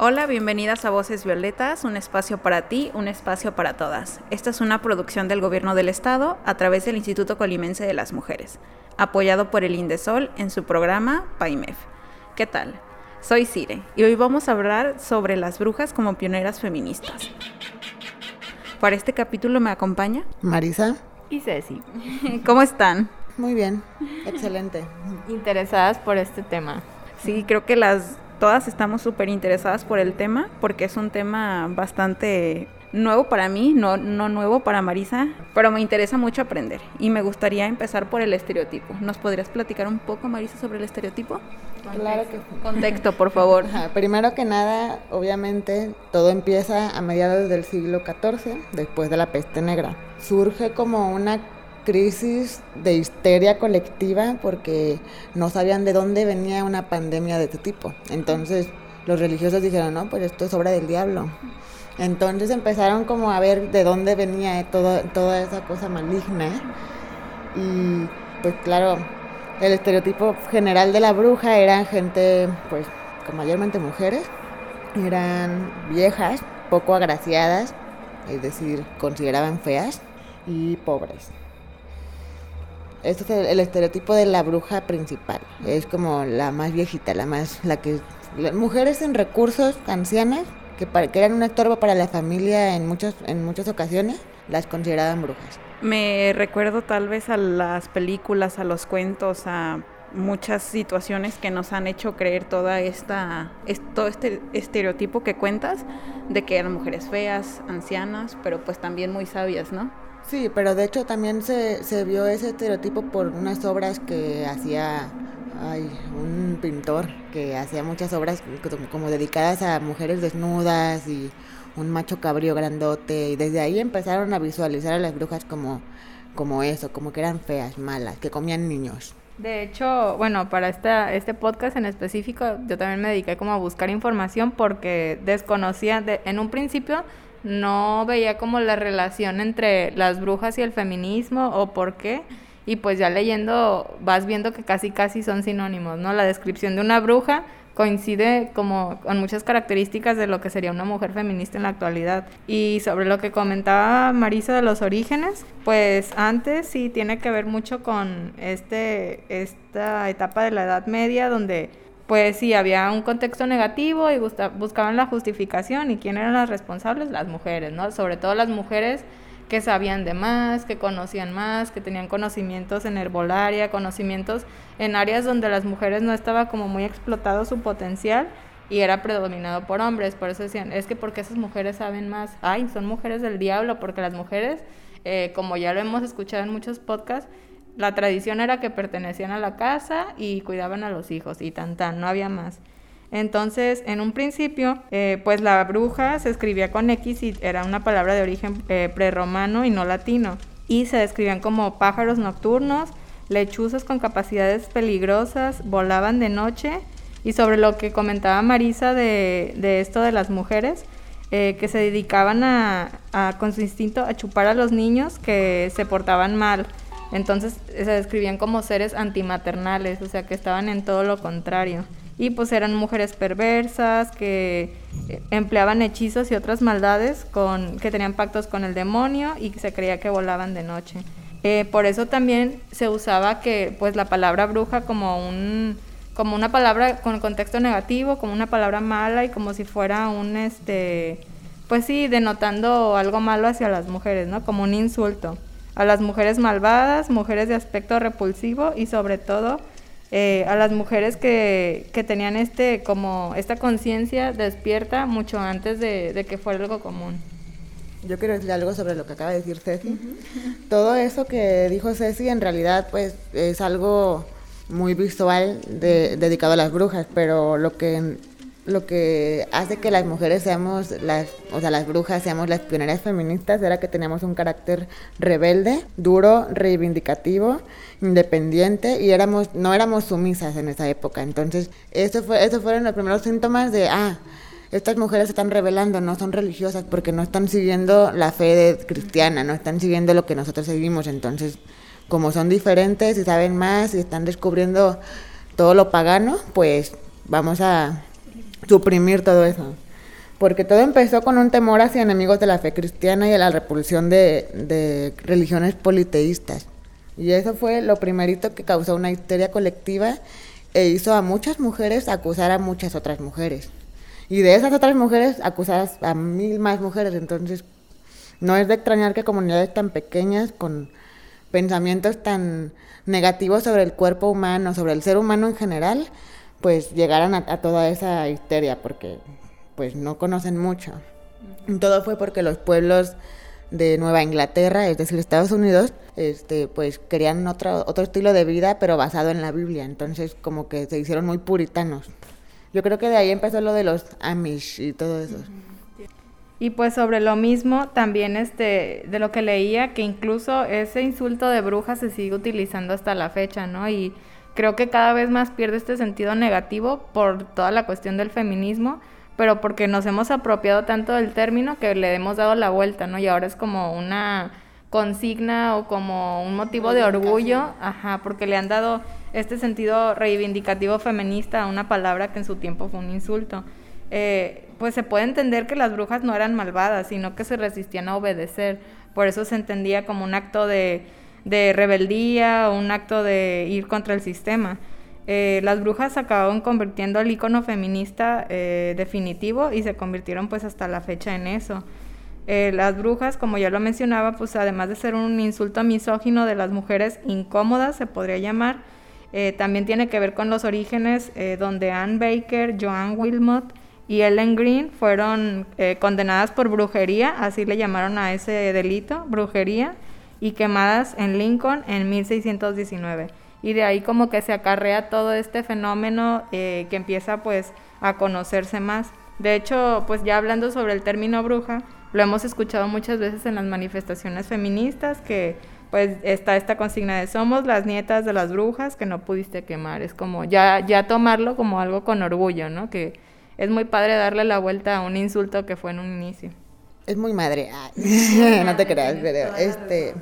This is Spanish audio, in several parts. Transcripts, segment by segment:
Hola, bienvenidas a Voces Violetas, un espacio para ti, un espacio para todas. Esta es una producción del Gobierno del Estado a través del Instituto Colimense de las Mujeres, apoyado por el Indesol en su programa PAIMEF. ¿Qué tal? Soy Cire y hoy vamos a hablar sobre las brujas como pioneras feministas. Para este capítulo me acompaña Marisa y Ceci. ¿Cómo están? Muy bien, excelente. Interesadas por este tema. Sí, creo que las todas estamos súper interesadas por el tema porque es un tema bastante nuevo para mí, no, no nuevo para Marisa, pero me interesa mucho aprender y me gustaría empezar por el estereotipo. ¿Nos podrías platicar un poco, Marisa, sobre el estereotipo? Claro que Contexto, por favor. Primero que nada, obviamente, todo empieza a mediados del siglo XIV, después de la peste negra. Surge como una crisis de histeria colectiva porque no sabían de dónde venía una pandemia de este tipo. Entonces los religiosos dijeron, no, pues esto es obra del diablo. Entonces empezaron como a ver de dónde venía todo, toda esa cosa maligna. Y pues claro, el estereotipo general de la bruja eran gente, pues, mayormente mujeres, eran viejas, poco agraciadas, es decir, consideraban feas y pobres. Este es el, estereotipo de la bruja principal. Es como la más viejita, la más, la que, mujeres en recursos, ancianas, que, que eran un estorbo para la familia en muchas, en muchas ocasiones, las consideraban brujas. Me recuerdo tal vez a las películas, a los cuentos, a muchas situaciones que nos han hecho creer toda esta, todo este estereotipo que cuentas de que eran mujeres feas, ancianas, pero pues también muy sabias, ¿no? Sí, pero de hecho también se, se vio ese estereotipo por unas obras que hacía ay, un pintor que hacía muchas obras como dedicadas a mujeres desnudas y un macho cabrío grandote y desde ahí empezaron a visualizar a las brujas como, como eso, como que eran feas, malas, que comían niños. De hecho, bueno, para esta, este podcast en específico, yo también me dediqué como a buscar información porque desconocía, de, en un principio no veía como la relación entre las brujas y el feminismo o por qué. Y pues ya leyendo vas viendo que casi casi son sinónimos, ¿no? La descripción de una bruja coincide como con muchas características de lo que sería una mujer feminista en la actualidad. Y sobre lo que comentaba Marisa de los orígenes, pues antes sí tiene que ver mucho con este, esta etapa de la Edad Media donde pues sí, había un contexto negativo y buscaban la justificación. ¿Y quién eran las responsables? Las mujeres, ¿no? Sobre todo las mujeres que sabían de más, que conocían más, que tenían conocimientos en herbolaria, conocimientos en áreas donde las mujeres no estaba como muy explotado su potencial y era predominado por hombres. Por eso decían, es que porque esas mujeres saben más, ay, son mujeres del diablo, porque las mujeres, eh, como ya lo hemos escuchado en muchos podcasts, la tradición era que pertenecían a la casa y cuidaban a los hijos y tan tan, no había más. Entonces, en un principio, eh, pues la bruja se escribía con X y era una palabra de origen eh, prerromano y no latino. Y se describían como pájaros nocturnos, lechuzas con capacidades peligrosas, volaban de noche. Y sobre lo que comentaba Marisa de, esto de las mujeres, eh, que se dedicaban a, con su instinto a chupar a los niños que se portaban mal. Entonces se describían como seres antimaternales, o sea que estaban en todo lo contrario. Y pues eran mujeres perversas que eh, empleaban hechizos y otras maldades con, que tenían pactos con el demonio y se creía que volaban de noche. Eh, por eso también se usaba que pues la palabra bruja como un como una palabra con contexto negativo, como una palabra mala y como si fuera un este pues sí, denotando algo malo hacia las mujeres, ¿no? Como un insulto a las mujeres malvadas, mujeres de aspecto repulsivo y sobre todo eh, a las mujeres que, que, tenían este como esta conciencia despierta mucho antes de, que fuera algo común. Yo quiero decir algo sobre lo que acaba de decir Ceci. Todo eso que dijo Ceci en realidad pues es algo muy visual dedicado a las brujas, pero lo que lo que hace que las mujeres seamos las, o sea, las brujas seamos las pioneras feministas era que teníamos un carácter rebelde, duro, reivindicativo, independiente y éramos no éramos sumisas en esa época. Entonces, eso fue esos fueron los primeros síntomas de ah, estas mujeres se están rebelando, no son religiosas porque no están siguiendo la fe cristiana, no están siguiendo lo que nosotros seguimos. Entonces, como son diferentes y saben más y están descubriendo todo lo pagano, pues vamos a suprimir todo eso. Porque todo empezó con un temor hacia enemigos de la fe cristiana y a la repulsión de, de religiones politeístas. Y eso fue lo primerito que causó una histeria colectiva e hizo a muchas mujeres acusar a muchas otras mujeres. Y de esas otras mujeres acusadas a mil más mujeres. Entonces, no es de extrañar que comunidades tan pequeñas, con pensamientos tan negativos sobre el cuerpo humano, sobre el ser humano en general, pues llegaran a, toda esa histeria, porque pues no conocen mucho. Todo fue porque los pueblos de Nueva Inglaterra, es decir, Estados Unidos, este, pues querían otro, otro estilo de vida, pero basado en la Biblia. Entonces, como que se hicieron muy puritanos. Yo creo que de ahí empezó lo de los Amish y todo eso. Y pues sobre lo mismo, también este, de lo que leía, que incluso ese insulto de bruja se sigue utilizando hasta la fecha, ¿no? Y creo que cada vez más pierde este sentido negativo por toda la cuestión del feminismo, pero porque nos hemos apropiado tanto del término que le hemos dado la vuelta, ¿no? Y ahora es como una consigna o como un motivo de orgullo, ajá, porque le han dado este sentido reivindicativo feminista a una palabra que en su tiempo fue un insulto. Eh, pues se puede entender que las brujas no eran malvadas, sino que se resistían a obedecer. Por eso se entendía como un acto de, de rebeldía, un acto de ir contra el sistema. Eh, las brujas acabaron convirtiendo al icono feminista eh, definitivo y se convirtieron pues hasta la fecha en eso. las brujas, como ya lo mencionaba, pues además de ser un insulto misógino de las mujeres incómodas, se podría llamar, eh, también tiene que ver con los orígenes eh, donde Anne Baker, Joan Wilmot y Ellen Green fueron eh, condenadas por brujería, así le llamaron a ese delito, brujería, y quemadas en Lincoln en 1619. Y de ahí como que se acarrea todo este fenómeno que empieza pues a conocerse más. De hecho, pues ya hablando sobre el término bruja, lo hemos escuchado muchas veces en las manifestaciones feministas que pues está esta consigna de somos las nietas de las brujas que no pudiste quemar. Es como ya, ya tomarlo como algo con orgullo, ¿no? Que es muy padre darle la vuelta a un insulto que fue en un inicio. Es muy madre, no te creas, pero este,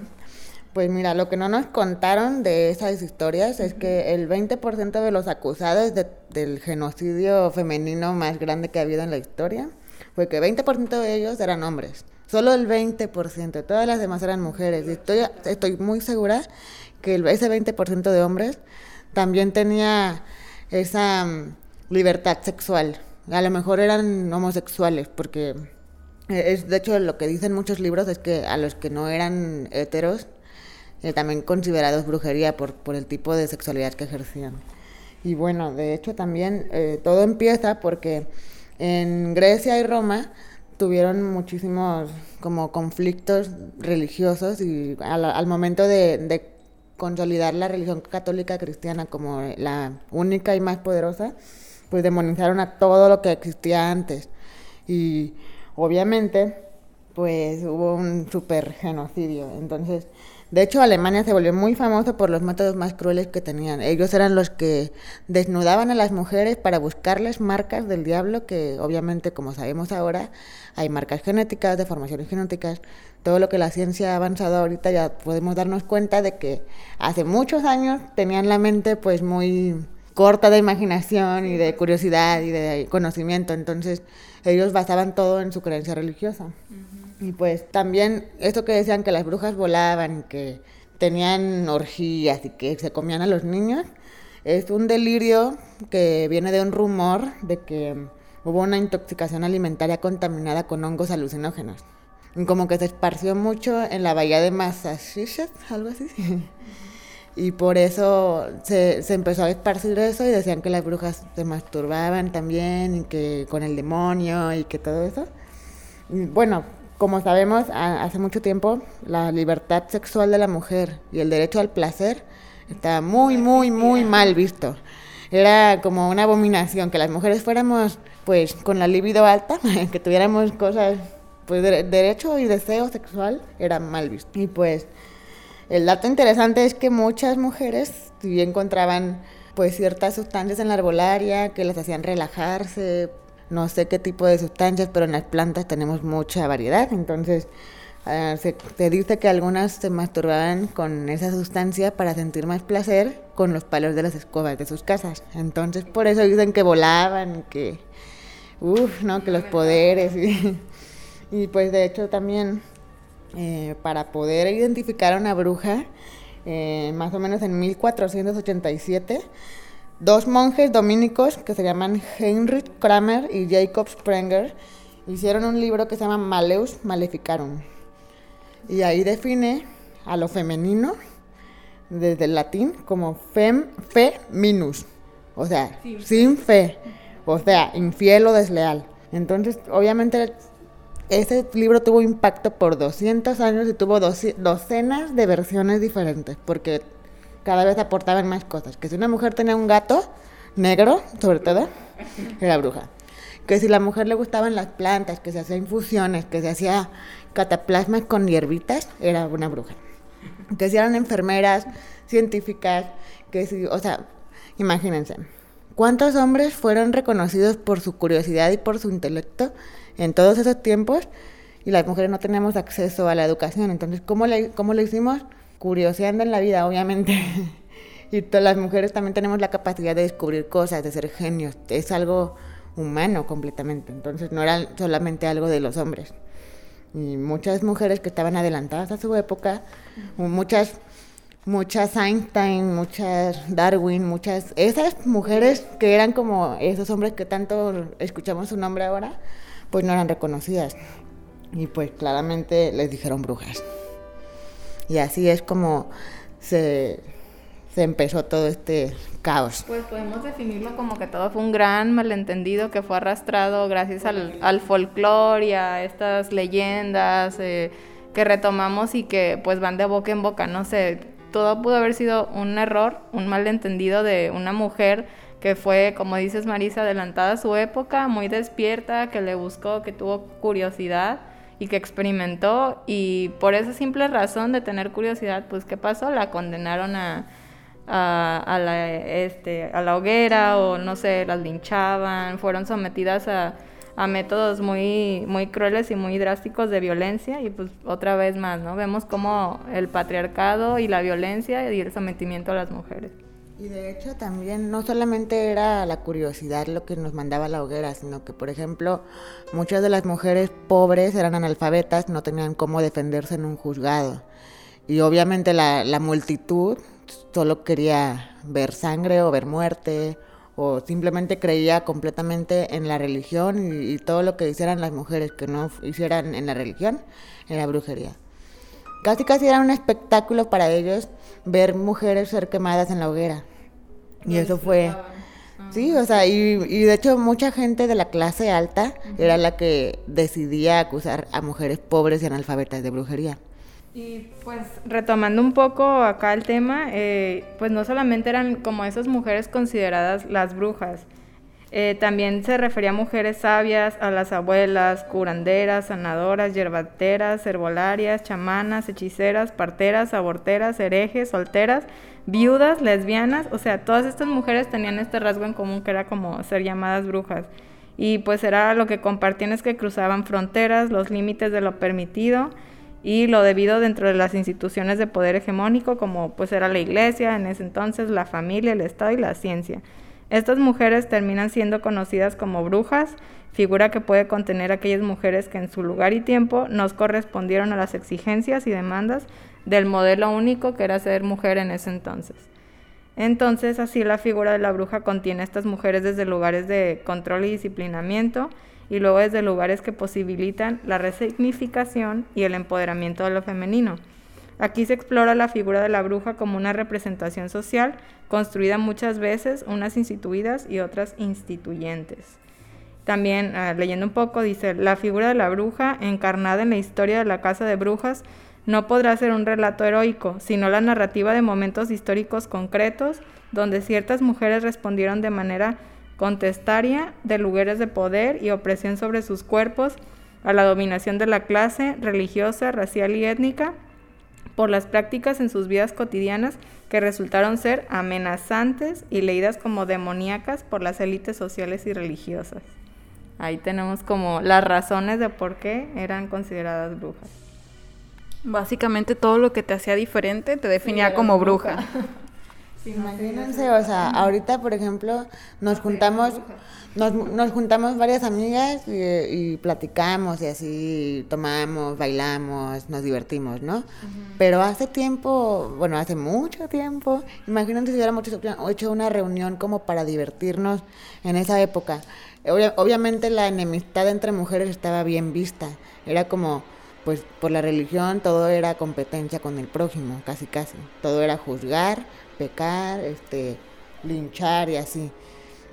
pues mira, lo que no nos contaron de esas historias es que el 20% de los acusados del genocidio femenino más grande que ha habido en la historia fue que 20% de ellos eran hombres. Solo el 20%, todas las demás eran mujeres. Y estoy, estoy muy segura que ese 20% de hombres también tenía esa mm, libertad sexual. A lo mejor eran homosexuales, porque es, de hecho lo que dicen muchos libros es que a los que no eran heteros, eh, también considerados brujería por, por el tipo de sexualidad que ejercían. Y bueno, de hecho también eh, todo empieza porque en Grecia y Roma tuvieron muchísimos como conflictos religiosos y al, momento de, consolidar la religión católica cristiana como la única y más poderosa, pues demonizaron a todo lo que existía antes. Y obviamente, pues hubo un super genocidio. Entonces, de hecho, Alemania se volvió muy famoso por los métodos más crueles que tenían. Ellos eran los que desnudaban a las mujeres para buscarles marcas del diablo, que obviamente, como sabemos ahora, hay marcas genéticas, deformaciones genéticas, todo lo que la ciencia ha avanzado ahorita ya podemos darnos cuenta de que hace muchos años tenían la mente pues muy corta de imaginación y de curiosidad y de conocimiento, entonces ellos basaban todo en su creencia religiosa. Y pues también esto que decían que las brujas volaban, que tenían orgías y que se comían a los niños, es un delirio que viene de un rumor de que hubo una intoxicación alimentaria contaminada con hongos alucinógenos. Y como que se esparció mucho en la bahía de Massachusetts, algo así. Y por eso se, se empezó a esparcir eso y decían que las brujas se masturbaban también y que con el demonio y que todo eso. Bueno, como sabemos, hace mucho tiempo la libertad sexual de la mujer y el derecho al placer estaba muy, muy, muy mal visto. Era como una abominación que las mujeres fuéramos pues con la libido alta, que tuviéramos cosas, pues derecho y deseo sexual era mal visto. Y pues el dato interesante es que muchas mujeres, encontraban pues ciertas sustancias en la arbolaria que les hacían relajarse, no sé qué tipo de sustancias, pero en las plantas tenemos mucha variedad, entonces uh, se, dice que algunas se masturbaban con esa sustancia para sentir más placer con los palos de las escobas de sus casas. Entonces por eso dicen que volaban, que, uff, ¿no? Que los poderes. Y pues de hecho también eh, para poder identificar a una bruja, eh, más o menos en 1487, dos monjes dominicos que se llaman Heinrich Kramer y Jacob Sprenger hicieron un libro que se llama Maleus Maleficarum. Y ahí define a lo femenino desde el latín como fem, fe minus, o sea, sin fe, o sea, infiel o desleal. Entonces, obviamente, ese libro tuvo impacto por 200 años y tuvo docenas de versiones diferentes, porque cada vez aportaban más cosas. Que si una mujer tenía un gato negro, sobre todo, era bruja. Que si la mujer le gustaban las plantas, que se hacía infusiones, que se hacía cataplasmas con hierbitas, era una bruja. Que si eran enfermeras, científicas, que si, o sea, imagínense, ¿cuántos hombres fueron reconocidos por su curiosidad y por su intelecto en todos esos tiempos? Y las mujeres no teníamos acceso a la educación. Entonces, ¿cómo le, cómo lo hicimos? curioseando en la vida, obviamente. y todas las mujeres también tenemos la capacidad de descubrir cosas, de ser genios. Es algo humano completamente. Entonces no era solamente algo de los hombres. Y muchas mujeres que estaban adelantadas a su época, muchas, muchas Einstein, muchas Darwin, muchas, esas mujeres que eran como esos hombres que tanto escuchamos su nombre ahora, pues no eran reconocidas. Y pues claramente les dijeron brujas. Y así es como se, empezó todo este caos. Pues podemos definirlo como que todo fue un gran malentendido que fue arrastrado gracias al, folclore y a estas leyendas eh, que retomamos y que pues van de boca en boca, no sé, todo pudo haber sido un error, un malentendido de una mujer que fue, como dices Marisa, adelantada a su época, muy despierta, que le buscó, que tuvo curiosidad y que experimentó y por esa simple razón de tener curiosidad, pues ¿qué pasó? La condenaron a, a, la, este, a la hoguera o no sé, las linchaban, fueron sometidas a, a métodos muy, muy crueles y muy drásticos de violencia y pues otra vez más, ¿no? Vemos como el patriarcado y la violencia y el sometimiento a las mujeres. Y de hecho también no solamente era la curiosidad lo que nos mandaba la hoguera, sino que por ejemplo muchas de las mujeres pobres eran analfabetas, no tenían cómo defenderse en un juzgado. Y obviamente la, la multitud solo quería ver sangre o ver muerte o simplemente creía completamente en la religión y, y todo lo que hicieran las mujeres que no hicieran en la religión era brujería. Casi casi era un espectáculo para ellos ver mujeres ser quemadas en la hoguera. Y eso fue... Sí, o sea, y, de hecho mucha gente de la clase alta era la que decidía acusar a mujeres pobres y analfabetas de brujería. Y pues retomando un poco acá el tema, eh, pues no solamente eran como esas mujeres consideradas las brujas, eh, también se refería a mujeres sabias, a las abuelas, curanderas, sanadoras, yerbateras, herbolarias, chamanas, hechiceras, parteras, aborteras, herejes, solteras, viudas, lesbianas, o sea, todas estas mujeres tenían este rasgo en común que era como ser llamadas brujas. Y pues era lo que compartían es que cruzaban fronteras, los límites de lo permitido y lo debido dentro de las instituciones de poder hegemónico como pues era la iglesia, en ese entonces la familia, el Estado y la ciencia. Estas mujeres terminan siendo conocidas como brujas, figura que puede contener aquellas mujeres que en su lugar y tiempo nos correspondieron a las exigencias y demandas del modelo único que era ser mujer en ese entonces. Entonces, así la figura de la bruja contiene a estas mujeres desde lugares de control y disciplinamiento y luego desde lugares que posibilitan la resignificación y el empoderamiento de lo femenino. Aquí se explora la figura de la bruja como una representación social construida muchas veces, unas instituidas y otras instituyentes. También, ah, leyendo un poco, dice, la figura de la bruja, encarnada en la historia de la casa de brujas, no podrá ser un relato heroico, sino la narrativa de momentos históricos concretos donde ciertas mujeres respondieron de manera contestaria, de lugares de poder y opresión sobre sus cuerpos, a la dominación de la clase religiosa, racial y étnica, por las prácticas en sus vidas cotidianas que resultaron ser amenazantes y leídas como demoníacas por las élites sociales y religiosas. Ahí tenemos como las razones de por qué eran consideradas brujas. Básicamente todo lo que te hacía diferente te definía como bruja. Imagínense, o sea, ahorita, por ejemplo, nos juntamos, nos, nos juntamos varias amigas y, platicamos y así tomamos, bailamos, nos divertimos, ¿no? Pero hace tiempo, bueno, hace mucho tiempo, imagínense si hubiéramos hecho una reunión como para divertirnos en esa época. obviamente la enemistad entre mujeres estaba bien vista, era como pues por la religión todo era competencia con el prójimo, casi casi. Todo era juzgar, pecar, este, linchar y así.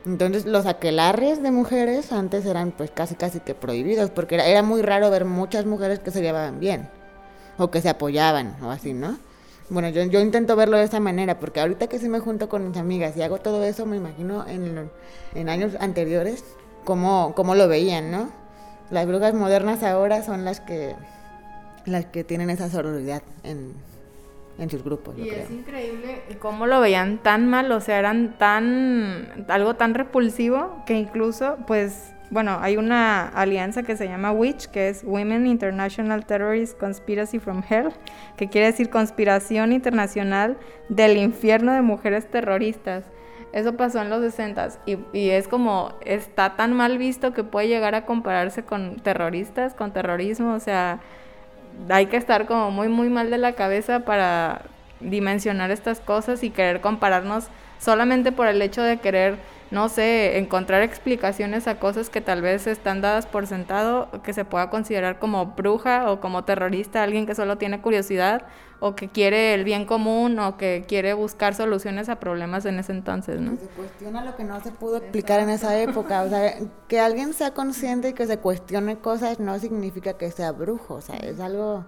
Entonces los aquelarres de mujeres antes eran pues casi casi que prohibidos, porque era, era muy raro ver muchas mujeres que se llevaban bien, o que se apoyaban, o así, ¿no? Bueno, yo, yo intento verlo de esa manera, porque ahorita que sí me junto con mis amigas y hago todo eso, me imagino en, en años anteriores cómo, cómo lo veían, ¿no? Las brujas modernas ahora son las que, las que tienen esa sororidad en, en sus grupos. Y es increíble cómo lo veían tan mal, o sea, eran tan, algo tan repulsivo que incluso, pues, bueno, hay una alianza que se llama WITCH, que es Women International Terrorist Conspiracy from Hell, que quiere decir conspiración internacional del infierno de mujeres terroristas. Eso pasó en los 60 y, y es como, está tan mal visto que puede llegar a compararse con terroristas, con terrorismo, o sea, hay que estar como muy, muy mal de la cabeza para dimensionar estas cosas y querer compararnos solamente por el hecho de querer, no sé, encontrar explicaciones a cosas que tal vez están dadas por sentado, que se pueda considerar como bruja o como terrorista, alguien que solo tiene curiosidad o que quiere el bien común o que quiere buscar soluciones a problemas en ese entonces, ¿no? se cuestiona lo que no se pudo explicar en esa época, o sea, que alguien sea consciente y que se cuestione cosas no significa que sea brujo, o sea, es algo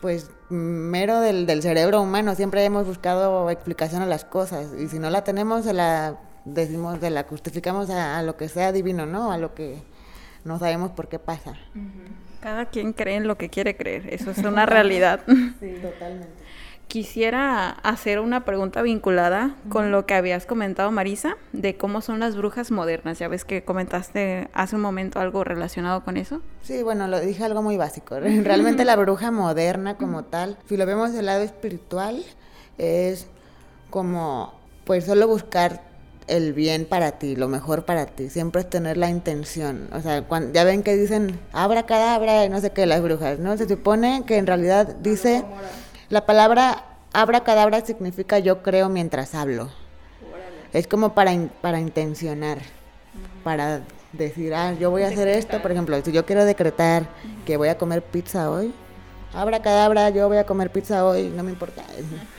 pues mero del, del cerebro humano, siempre hemos buscado explicación a las cosas y si no la tenemos se la decimos, se la justificamos a, lo que sea divino, ¿no? A lo que no sabemos por qué pasa. Cada quien cree en lo que quiere creer, eso es una realidad. sí, totalmente. Quisiera hacer una pregunta vinculada con lo que habías comentado, Marisa, de cómo son las brujas modernas. Ya ves que comentaste hace un momento algo relacionado con eso. Sí, bueno, lo dije algo muy básico. Realmente la bruja moderna como tal, si lo vemos del lado espiritual, es como pues solo buscar el bien para ti, lo mejor para ti, siempre es tener la intención. O sea, cuando, ya ven que dicen abra cadabra y no sé qué, las brujas, ¿no? Se supone que en realidad dice, la palabra abra cadabra significa yo creo mientras hablo. Es como para, para intencionar, para decir, ah, yo voy a hacer esto, por ejemplo, si yo quiero decretar que voy a comer pizza hoy, abra cadabra, yo voy a comer pizza hoy, no me importa.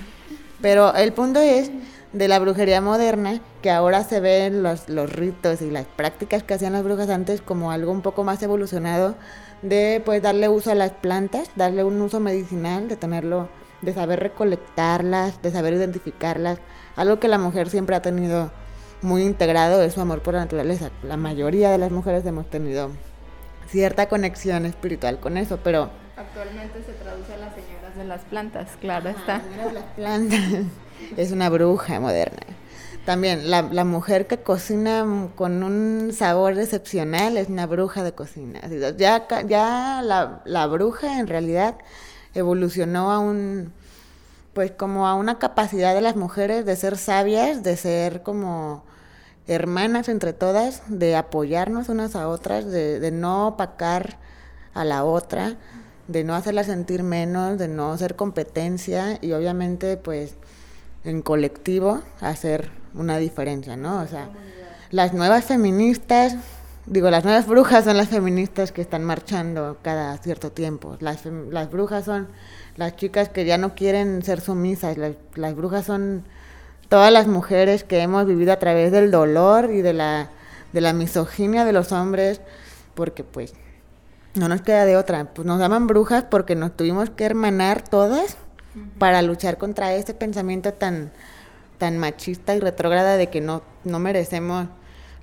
Pero el punto es de la brujería moderna, que ahora se ven los, los ritos y las prácticas que hacían las brujas antes como algo un poco más evolucionado de pues darle uso a las plantas, darle un uso medicinal, de tenerlo, de saber recolectarlas, de saber identificarlas, algo que la mujer siempre ha tenido muy integrado es su amor por la naturaleza. La mayoría de las mujeres hemos tenido cierta conexión espiritual con eso, pero actualmente se traduce a las señoras de las plantas, claro está. las plantas. Es una bruja moderna. También la, mujer que cocina con un sabor excepcional es una bruja de cocina. Ya, ya la, la bruja en realidad evolucionó a un, pues como a una capacidad de las mujeres de ser sabias, de ser como hermanas entre todas, de apoyarnos unas a otras, de, de no opacar a la otra, de no hacerla sentir menos, de no ser competencia y obviamente pues en colectivo hacer una diferencia, ¿no? O sea, las nuevas feministas, digo, las nuevas brujas son las feministas que están marchando cada cierto tiempo. Las, las brujas son las chicas que ya no quieren ser sumisas, las, las brujas son todas las mujeres que hemos vivido a través del dolor y de la, de la misoginia de los hombres, porque pues no nos queda de otra. Pues nos llaman brujas porque nos tuvimos que hermanar todas para luchar contra ese pensamiento tan, tan machista y retrógrada de que no, no merecemos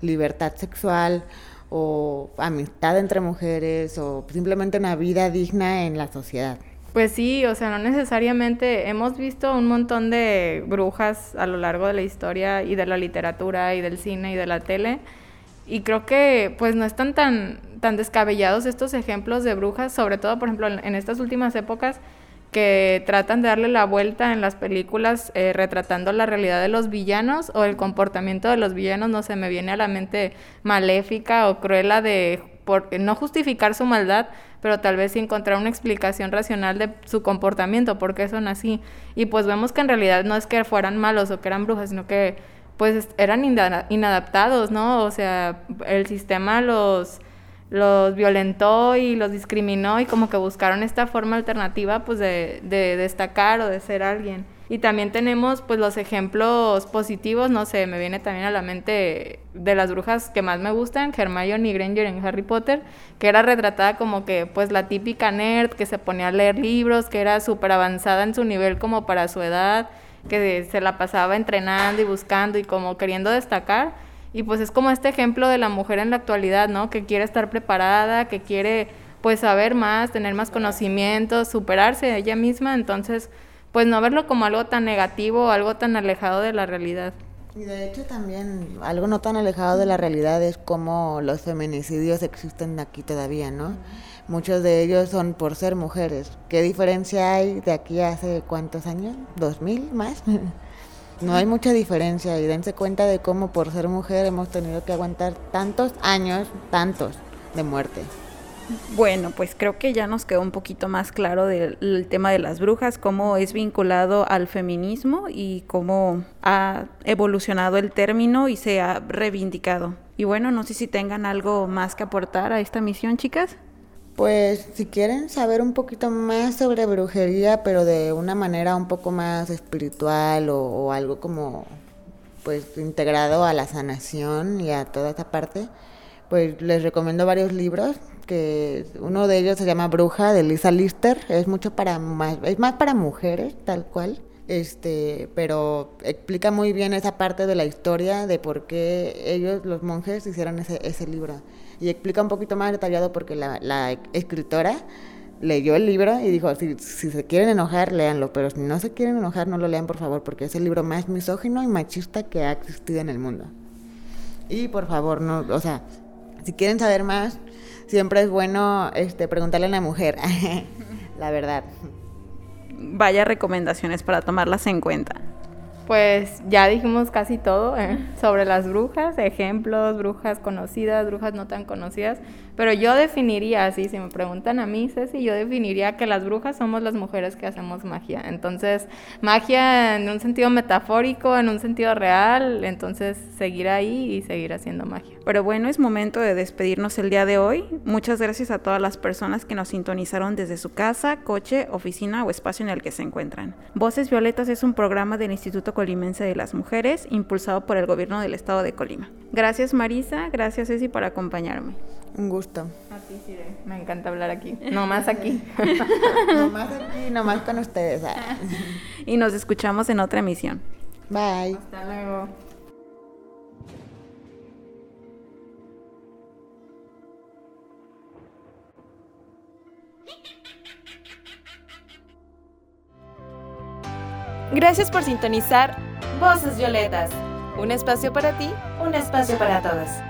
libertad sexual o amistad entre mujeres o simplemente una vida digna en la sociedad. Pues sí, o sea, no necesariamente. Hemos visto un montón de brujas a lo largo de la historia y de la literatura y del cine y de la tele. Y creo que pues no están tan tan descabellados estos ejemplos de brujas, sobre todo por ejemplo en, estas últimas épocas que tratan de darle la vuelta en las películas eh, retratando la realidad de los villanos o el comportamiento de los villanos, no se me viene a la mente maléfica o cruela de por, no justificar su maldad, pero tal vez encontrar una explicación racional de su comportamiento, por qué son así. Y pues vemos que en realidad no es que fueran malos o que eran brujas, sino que pues eran inadaptados, ¿no? O sea, el sistema los los violentó y los discriminó y como que buscaron esta forma alternativa pues de, de, destacar o de ser alguien. Y también tenemos pues los ejemplos positivos, no sé, me viene también a la mente de las brujas que más me gustan, Hermione Granger en Harry Potter, que era retratada como que pues la típica nerd que se ponía a leer libros, que era súper avanzada en su nivel como para su edad, que se la pasaba entrenando y buscando y como queriendo destacar y pues es como este ejemplo de la mujer en la actualidad, ¿no? Que quiere estar preparada, que quiere pues saber más, tener más conocimientos, superarse a ella misma, entonces pues no verlo como algo tan negativo, algo tan alejado de la realidad. Y de hecho también algo no tan alejado de la realidad es como los feminicidios existen aquí todavía, ¿no? Muchos de ellos son por ser mujeres. ¿Qué diferencia hay de aquí hace cuántos años? ¿Dos mil más? No hay mucha diferencia y dense cuenta de cómo por ser mujer hemos tenido que aguantar tantos años, tantos, de muerte. Bueno, pues creo que ya nos quedó un poquito más claro del tema de las brujas, cómo es vinculado al feminismo y cómo ha evolucionado el término y se ha reivindicado. Y bueno, no sé si tengan algo más que aportar a esta misión, chicas. Pues si quieren saber un poquito más sobre brujería, pero de una manera un poco más espiritual o, algo como pues integrado a la sanación y a toda esa parte, pues les recomiendo varios libros que uno de ellos se llama Bruja de Lisa Lister, es mucho para más, es más para mujeres tal cual, este, pero explica muy bien esa parte de la historia de por qué ellos los monjes hicieron ese, ese libro y explica un poquito más detallado porque la, escritora leyó el libro y dijo, si, si, se quieren enojar, léanlo, pero si no se quieren enojar, no lo lean, por favor, porque es el libro más misógino y machista que ha existido en el mundo. Y por favor, no, o sea, si quieren saber más, siempre es bueno este, preguntarle a una mujer, la verdad. Vaya recomendaciones para tomarlas en cuenta. Pues ya dijimos casi todo ¿eh? sobre las brujas, ejemplos, brujas conocidas, brujas no tan conocidas, pero yo definiría así, si me preguntan a mí, Ceci, yo definiría que las brujas somos las mujeres que hacemos magia. Entonces, magia en un sentido metafórico, en un sentido real, entonces seguir ahí y seguir haciendo magia. Pero bueno, es momento de despedirnos el día de hoy. Muchas gracias a todas las personas que nos sintonizaron desde su casa, coche, oficina o espacio en el que se encuentran. Voces Violetas es un programa del Instituto Colimense de las Mujeres, impulsado por el gobierno del estado de Colima. Gracias Marisa, gracias Ceci por acompañarme. Un gusto. A ti, sí, me encanta hablar aquí. No más aquí. no más aquí, no más con ustedes. Ah. y nos escuchamos en otra emisión. Bye. Hasta luego. Gracias por sintonizar Voces Violetas. Un espacio para ti, un espacio para todas.